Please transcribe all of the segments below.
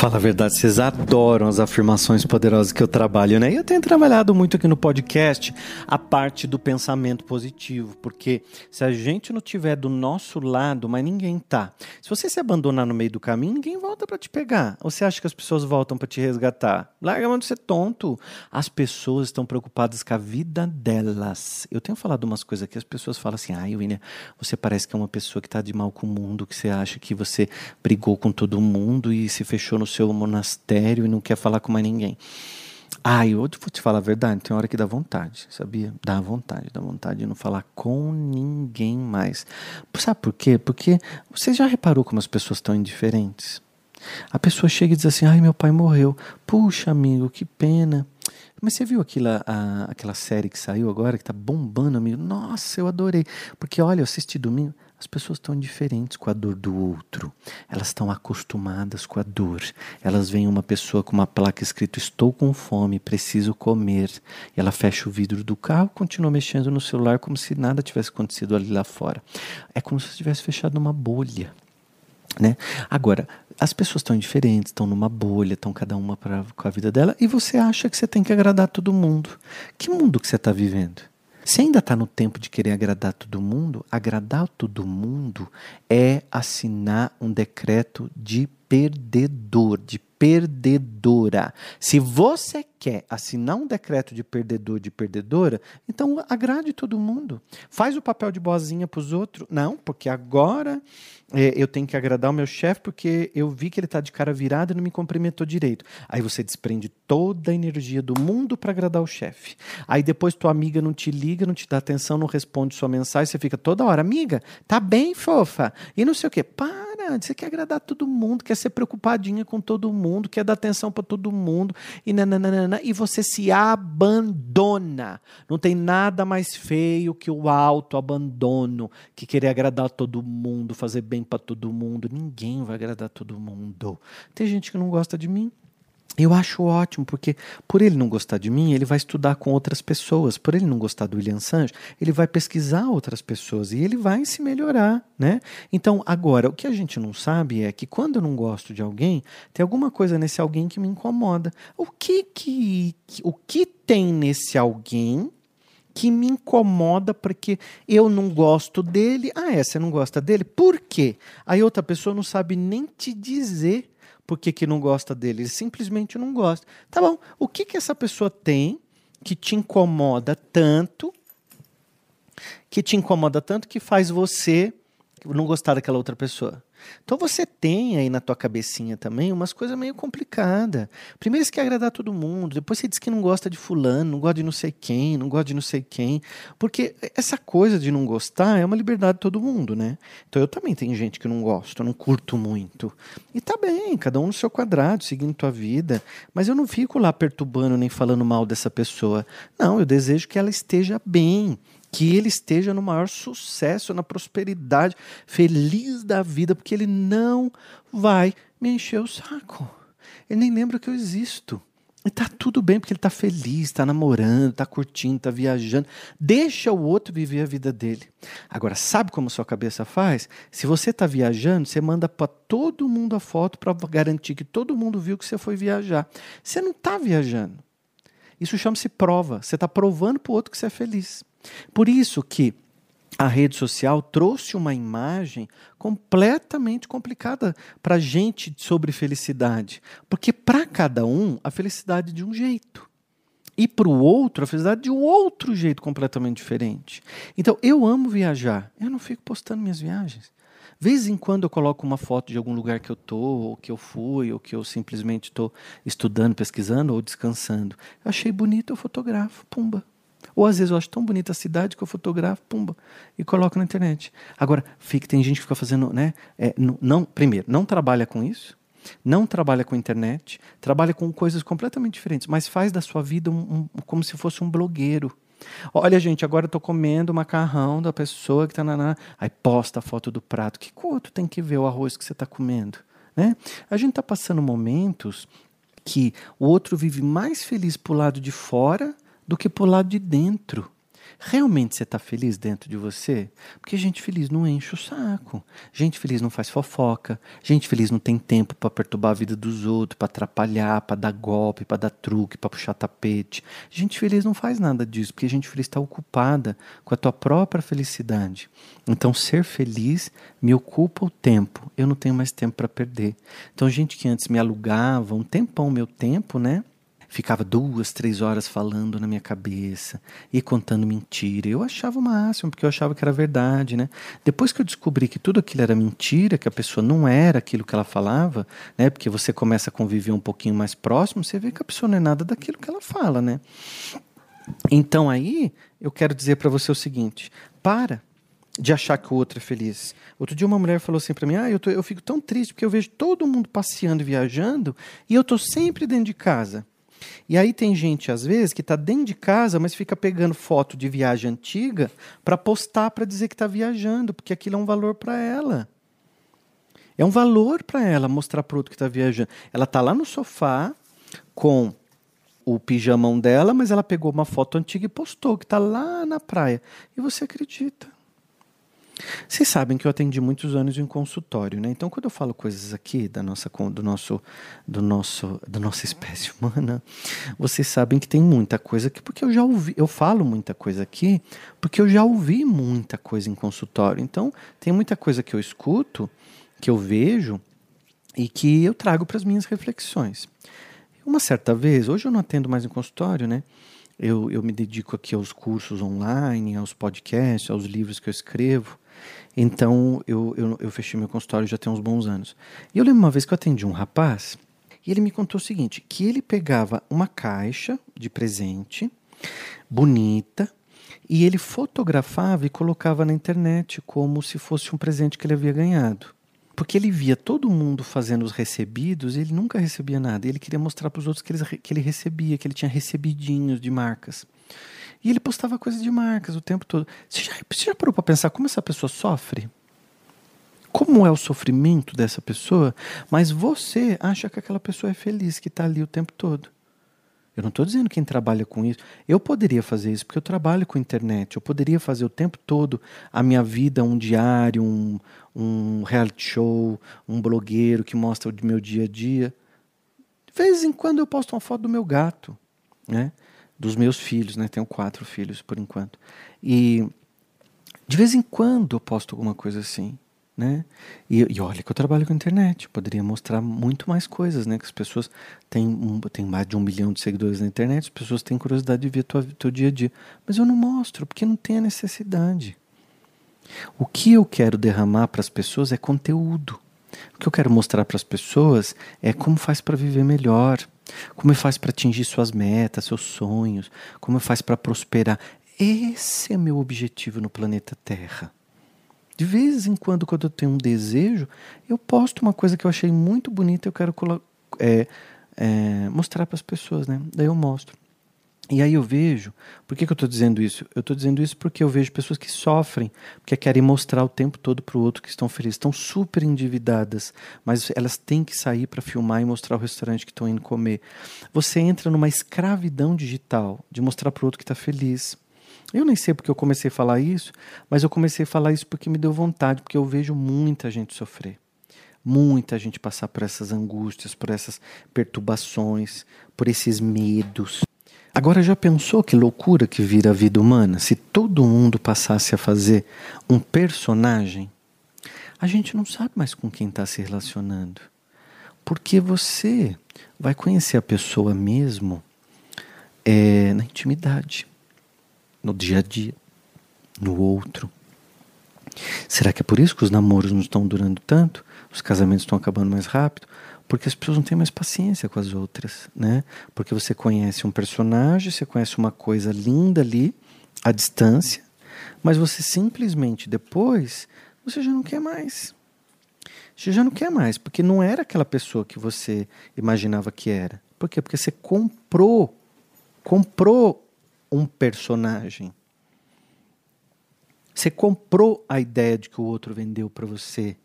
Fala a verdade, vocês adoram as afirmações poderosas que eu trabalho, né? E eu tenho trabalhado muito aqui no podcast a parte do pensamento positivo, porque se a gente não tiver do nosso lado, mas ninguém tá. Se você se abandonar no meio do caminho, ninguém volta para te pegar. Ou você acha que as pessoas voltam para te resgatar? Larga mão de ser tonto. As pessoas estão preocupadas com a vida delas. Eu tenho falado umas coisas aqui, as pessoas falam assim: ai, William, você parece que é uma pessoa que tá de mal com o mundo, que você acha que você brigou com todo mundo e se fechou no seu monastério e não quer falar com mais ninguém. Ah, eu vou te falar a verdade, tem hora que dá vontade, sabia? Dá vontade, dá vontade de não falar com ninguém mais. Sabe por quê? Porque você já reparou como as pessoas estão indiferentes? A pessoa chega e diz assim: ai, meu pai morreu. Puxa, amigo, que pena. Mas você viu aquela, a, aquela série que saiu agora, que tá bombando, amigo? Nossa, eu adorei. Porque, olha, eu assisti domingo, as pessoas estão indiferentes com a dor do outro. Elas estão acostumadas com a dor. Elas veem uma pessoa com uma placa escrito Estou com fome, preciso comer. E ela fecha o vidro do carro continua mexendo no celular como se nada tivesse acontecido ali lá fora. É como se tivesse fechado uma bolha. Né? Agora, as pessoas estão indiferentes, estão numa bolha, estão cada uma pra, com a vida dela, e você acha que você tem que agradar todo mundo. Que mundo que você está vivendo? Se ainda está no tempo de querer agradar todo mundo, agradar todo mundo é assinar um decreto de perdedor, de perdedora. Se você quer assinar um decreto de perdedor, de perdedora, então agrade todo mundo. Faz o papel de boazinha para os outros. Não, porque agora é, eu tenho que agradar o meu chefe porque eu vi que ele está de cara virada e não me cumprimentou direito. Aí você desprende toda a energia do mundo para agradar o chefe. Aí depois tua amiga não te liga, não te dá atenção, não responde sua mensagem, você fica toda hora, amiga, tá bem, fofa? E não sei o quê. Para você quer agradar todo mundo, quer ser preocupadinha com todo mundo, quer dar atenção para todo mundo e nananana, e você se abandona. Não tem nada mais feio que o autoabandono, que querer agradar todo mundo, fazer bem para todo mundo. Ninguém vai agradar todo mundo. Tem gente que não gosta de mim, eu acho ótimo, porque por ele não gostar de mim, ele vai estudar com outras pessoas. Por ele não gostar do William Sancho, ele vai pesquisar outras pessoas e ele vai se melhorar, né? Então, agora, o que a gente não sabe é que quando eu não gosto de alguém, tem alguma coisa nesse alguém que me incomoda. O que que o que tem nesse alguém que me incomoda porque eu não gosto dele? Ah, é, você não gosta dele? Por quê? Aí outra pessoa não sabe nem te dizer por que, que não gosta dele, ele simplesmente não gosta. Tá bom, o que, que essa pessoa tem que te incomoda tanto, que te incomoda tanto que faz você não gostar daquela outra pessoa? Então você tem aí na tua cabecinha também umas coisas meio complicadas. Primeiro você quer agradar todo mundo, depois você diz que não gosta de fulano, não gosta de não sei quem, não gosta de não sei quem. Porque essa coisa de não gostar é uma liberdade de todo mundo, né? Então eu também tenho gente que não gosto, não curto muito. E tá bem, cada um no seu quadrado, seguindo tua vida. Mas eu não fico lá perturbando nem falando mal dessa pessoa. Não, eu desejo que ela esteja bem que ele esteja no maior sucesso, na prosperidade, feliz da vida, porque ele não vai me encher o saco. Ele nem lembra que eu existo. E tá tudo bem, porque ele tá feliz, tá namorando, tá curtindo, tá viajando. Deixa o outro viver a vida dele. Agora, sabe como sua cabeça faz? Se você tá viajando, você manda para todo mundo a foto para garantir que todo mundo viu que você foi viajar. Você não tá viajando. Isso chama-se prova. Você está provando para o outro que você é feliz. Por isso que a rede social trouxe uma imagem completamente complicada para a gente sobre felicidade. Porque para cada um, a felicidade é de um jeito. E para o outro, a felicidade é de um outro jeito completamente diferente. Então, eu amo viajar. Eu não fico postando minhas viagens. Vez em quando eu coloco uma foto de algum lugar que eu tô, ou que eu fui, ou que eu simplesmente estou estudando, pesquisando ou descansando. Eu achei bonito, eu fotografo, pumba. Ou às vezes eu acho tão bonita a cidade que eu fotografo, pumba, e coloco na internet. Agora, fica, tem gente que fica fazendo, né? É, não, primeiro, não trabalha com isso, não trabalha com internet, trabalha com coisas completamente diferentes, mas faz da sua vida um, um, como se fosse um blogueiro. Olha, gente, agora eu tô comendo o macarrão da pessoa que tá na. Aí posta a foto do prato. Que outro tem que ver o arroz que você está comendo? Né? A gente está passando momentos que o outro vive mais feliz pro lado de fora do que pro lado de dentro. Realmente você está feliz dentro de você? Porque gente feliz não enche o saco. Gente feliz não faz fofoca. Gente feliz não tem tempo para perturbar a vida dos outros, para atrapalhar, para dar golpe, para dar truque, para puxar tapete. Gente feliz não faz nada disso, porque gente feliz está ocupada com a tua própria felicidade. Então, ser feliz me ocupa o tempo. Eu não tenho mais tempo para perder. Então, gente que antes me alugava um tempão meu tempo, né? Ficava duas, três horas falando na minha cabeça e contando mentira. Eu achava o máximo, porque eu achava que era verdade, né? Depois que eu descobri que tudo aquilo era mentira, que a pessoa não era aquilo que ela falava, né? Porque você começa a conviver um pouquinho mais próximo, você vê que a pessoa não é nada daquilo que ela fala, né? Então aí, eu quero dizer para você o seguinte: para de achar que o outro é feliz. Outro dia uma mulher falou assim para mim: "Ah, eu, tô, eu fico tão triste porque eu vejo todo mundo passeando e viajando e eu tô sempre dentro de casa". E aí tem gente, às vezes, que está dentro de casa, mas fica pegando foto de viagem antiga para postar para dizer que está viajando, porque aquilo é um valor para ela. É um valor para ela mostrar para outro que está viajando. Ela está lá no sofá com o pijamão dela, mas ela pegou uma foto antiga e postou que está lá na praia. E você acredita. Vocês sabem que eu atendi muitos anos em consultório, né? Então, quando eu falo coisas aqui da nossa, do nosso, do nosso, da nossa espécie humana, vocês sabem que tem muita coisa aqui, porque eu já ouvi, eu falo muita coisa aqui, porque eu já ouvi muita coisa em consultório. Então, tem muita coisa que eu escuto, que eu vejo e que eu trago para as minhas reflexões. Uma certa vez, hoje eu não atendo mais em consultório, né? Eu, eu me dedico aqui aos cursos online, aos podcasts, aos livros que eu escrevo. Então eu, eu, eu fechei meu consultório já tem uns bons anos. E eu lembro uma vez que eu atendi um rapaz e ele me contou o seguinte: que ele pegava uma caixa de presente bonita e ele fotografava e colocava na internet como se fosse um presente que ele havia ganhado. Porque ele via todo mundo fazendo os recebidos e ele nunca recebia nada. Ele queria mostrar para os outros que ele, que ele recebia, que ele tinha recebidinhos de marcas. E ele postava coisas de marcas o tempo todo. Você já, você já parou para pensar como essa pessoa sofre? Como é o sofrimento dessa pessoa? Mas você acha que aquela pessoa é feliz, que está ali o tempo todo. Eu não estou dizendo quem trabalha com isso. Eu poderia fazer isso porque eu trabalho com internet. Eu poderia fazer o tempo todo a minha vida, um diário, um, um reality show, um blogueiro que mostra o meu dia a dia. De vez em quando eu posto uma foto do meu gato, né? Dos meus filhos, né? Tenho quatro filhos por enquanto. E de vez em quando eu posto alguma coisa assim, né? E, e olha que eu trabalho com internet, poderia mostrar muito mais coisas, né? Que as pessoas têm, um, têm mais de um milhão de seguidores na internet, as pessoas têm curiosidade de ver o teu dia a dia. Mas eu não mostro, porque não tem a necessidade. O que eu quero derramar para as pessoas é conteúdo. O que eu quero mostrar para as pessoas é como faz para viver melhor, como faz para atingir suas metas, seus sonhos, como faz para prosperar. Esse é meu objetivo no planeta Terra. De vez em quando, quando eu tenho um desejo, eu posto uma coisa que eu achei muito bonita, eu quero é, é, mostrar para as pessoas, né? Daí eu mostro. E aí eu vejo, por que, que eu estou dizendo isso? Eu estou dizendo isso porque eu vejo pessoas que sofrem, porque querem mostrar o tempo todo para o outro que estão felizes, estão super endividadas, mas elas têm que sair para filmar e mostrar o restaurante que estão indo comer. Você entra numa escravidão digital de mostrar para o outro que está feliz. Eu nem sei porque eu comecei a falar isso, mas eu comecei a falar isso porque me deu vontade, porque eu vejo muita gente sofrer muita gente passar por essas angústias, por essas perturbações, por esses medos. Agora já pensou que loucura que vira a vida humana se todo mundo passasse a fazer um personagem? A gente não sabe mais com quem está se relacionando. Porque você vai conhecer a pessoa mesmo é, na intimidade, no dia a dia, no outro. Será que é por isso que os namoros não estão durando tanto? Os casamentos estão acabando mais rápido? Porque as pessoas não têm mais paciência com as outras, né? Porque você conhece um personagem, você conhece uma coisa linda ali, à distância, mas você simplesmente depois, você já não quer mais. Você já não quer mais, porque não era aquela pessoa que você imaginava que era. Por quê? Porque você comprou, comprou um personagem. Você comprou a ideia de que o outro vendeu para você.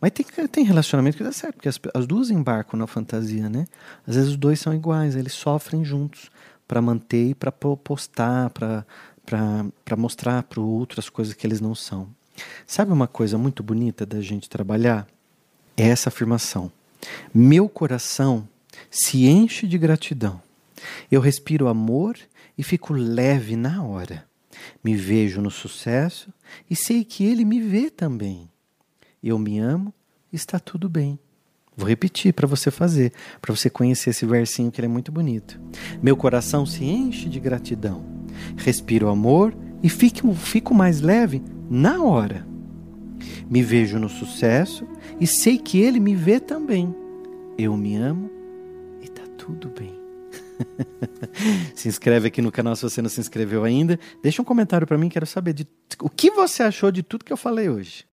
Mas tem, tem relacionamento que dá certo, porque as, as duas embarcam na fantasia, né? Às vezes os dois são iguais, eles sofrem juntos para manter e para postar, para mostrar para o outro as coisas que eles não são. Sabe uma coisa muito bonita da gente trabalhar? É essa afirmação. Meu coração se enche de gratidão. Eu respiro amor e fico leve na hora. Me vejo no sucesso e sei que ele me vê também. Eu me amo, está tudo bem. Vou repetir para você fazer, para você conhecer esse versinho que ele é muito bonito. Meu coração se enche de gratidão. Respiro amor e fico, fico mais leve na hora. Me vejo no sucesso e sei que ele me vê também. Eu me amo e tá tudo bem. se inscreve aqui no canal se você não se inscreveu ainda. Deixa um comentário para mim, quero saber de, o que você achou de tudo que eu falei hoje.